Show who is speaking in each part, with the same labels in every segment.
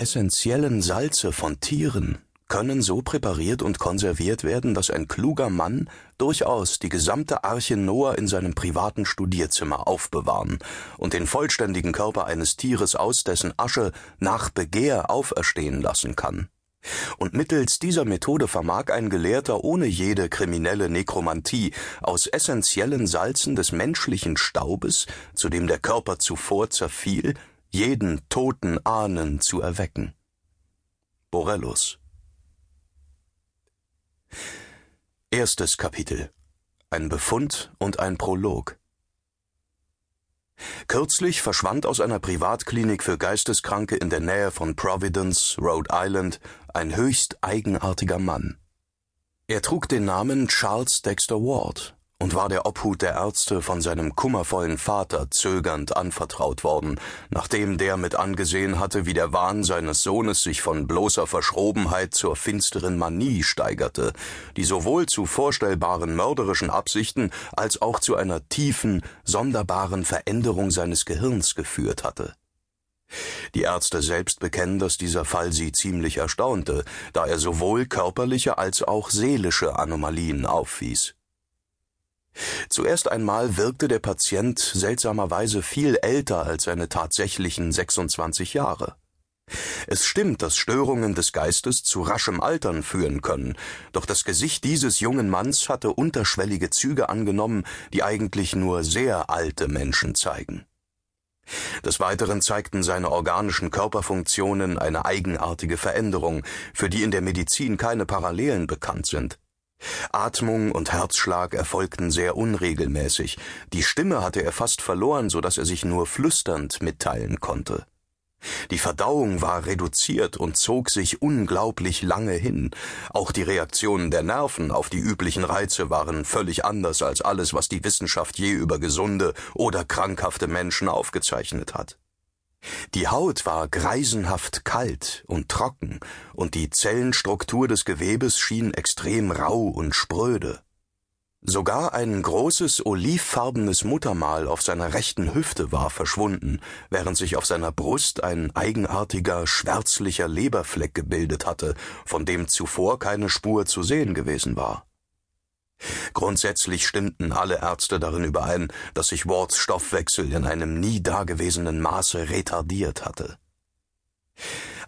Speaker 1: Essentiellen Salze von Tieren können so präpariert und konserviert werden, dass ein kluger Mann durchaus die gesamte Arche Noah in seinem privaten Studierzimmer aufbewahren und den vollständigen Körper eines Tieres aus dessen Asche nach Begehr auferstehen lassen kann. Und mittels dieser Methode vermag ein Gelehrter ohne jede kriminelle Nekromantie aus essentiellen Salzen des menschlichen Staubes, zu dem der Körper zuvor zerfiel, jeden toten Ahnen zu erwecken. Borellus Erstes Kapitel Ein Befund und ein Prolog Kürzlich verschwand aus einer Privatklinik für Geisteskranke in der Nähe von Providence, Rhode Island, ein höchst eigenartiger Mann. Er trug den Namen Charles Dexter Ward und war der Obhut der Ärzte von seinem kummervollen Vater zögernd anvertraut worden, nachdem der mit angesehen hatte, wie der Wahn seines Sohnes sich von bloßer Verschrobenheit zur finsteren Manie steigerte, die sowohl zu vorstellbaren mörderischen Absichten als auch zu einer tiefen, sonderbaren Veränderung seines Gehirns geführt hatte. Die Ärzte selbst bekennen, dass dieser Fall sie ziemlich erstaunte, da er sowohl körperliche als auch seelische Anomalien aufwies. Zuerst einmal wirkte der Patient seltsamerweise viel älter als seine tatsächlichen 26 Jahre. Es stimmt, dass Störungen des Geistes zu raschem Altern führen können, doch das Gesicht dieses jungen Manns hatte unterschwellige Züge angenommen, die eigentlich nur sehr alte Menschen zeigen. Des Weiteren zeigten seine organischen Körperfunktionen eine eigenartige Veränderung, für die in der Medizin keine Parallelen bekannt sind. Atmung und Herzschlag erfolgten sehr unregelmäßig, die Stimme hatte er fast verloren, so dass er sich nur flüsternd mitteilen konnte. Die Verdauung war reduziert und zog sich unglaublich lange hin. Auch die Reaktionen der Nerven auf die üblichen Reize waren völlig anders als alles, was die Wissenschaft je über gesunde oder krankhafte Menschen aufgezeichnet hat. Die Haut war greisenhaft kalt und trocken, und die Zellenstruktur des Gewebes schien extrem rau und spröde. Sogar ein großes olivfarbenes Muttermal auf seiner rechten Hüfte war verschwunden, während sich auf seiner Brust ein eigenartiger, schwärzlicher Leberfleck gebildet hatte, von dem zuvor keine Spur zu sehen gewesen war. Grundsätzlich stimmten alle Ärzte darin überein, dass sich Wards Stoffwechsel in einem nie dagewesenen Maße retardiert hatte.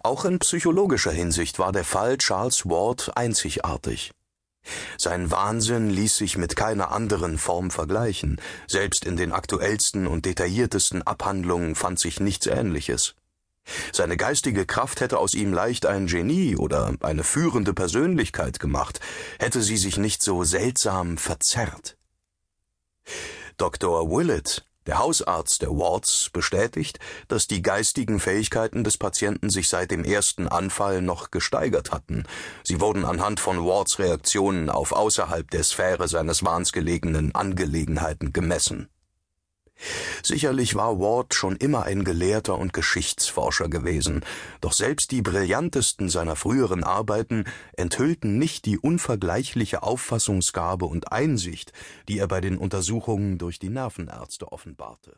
Speaker 1: Auch in psychologischer Hinsicht war der Fall Charles Ward einzigartig. Sein Wahnsinn ließ sich mit keiner anderen Form vergleichen, selbst in den aktuellsten und detailliertesten Abhandlungen fand sich nichts Ähnliches. Seine geistige Kraft hätte aus ihm leicht ein Genie oder eine führende Persönlichkeit gemacht, hätte sie sich nicht so seltsam verzerrt. Dr. Willett, der Hausarzt der Wards, bestätigt, dass die geistigen Fähigkeiten des Patienten sich seit dem ersten Anfall noch gesteigert hatten. Sie wurden anhand von Wards Reaktionen auf außerhalb der Sphäre seines Wahns gelegenen Angelegenheiten gemessen. Sicherlich war Ward schon immer ein Gelehrter und Geschichtsforscher gewesen, doch selbst die brillantesten seiner früheren Arbeiten enthüllten nicht die unvergleichliche Auffassungsgabe und Einsicht, die er bei den Untersuchungen durch die Nervenärzte offenbarte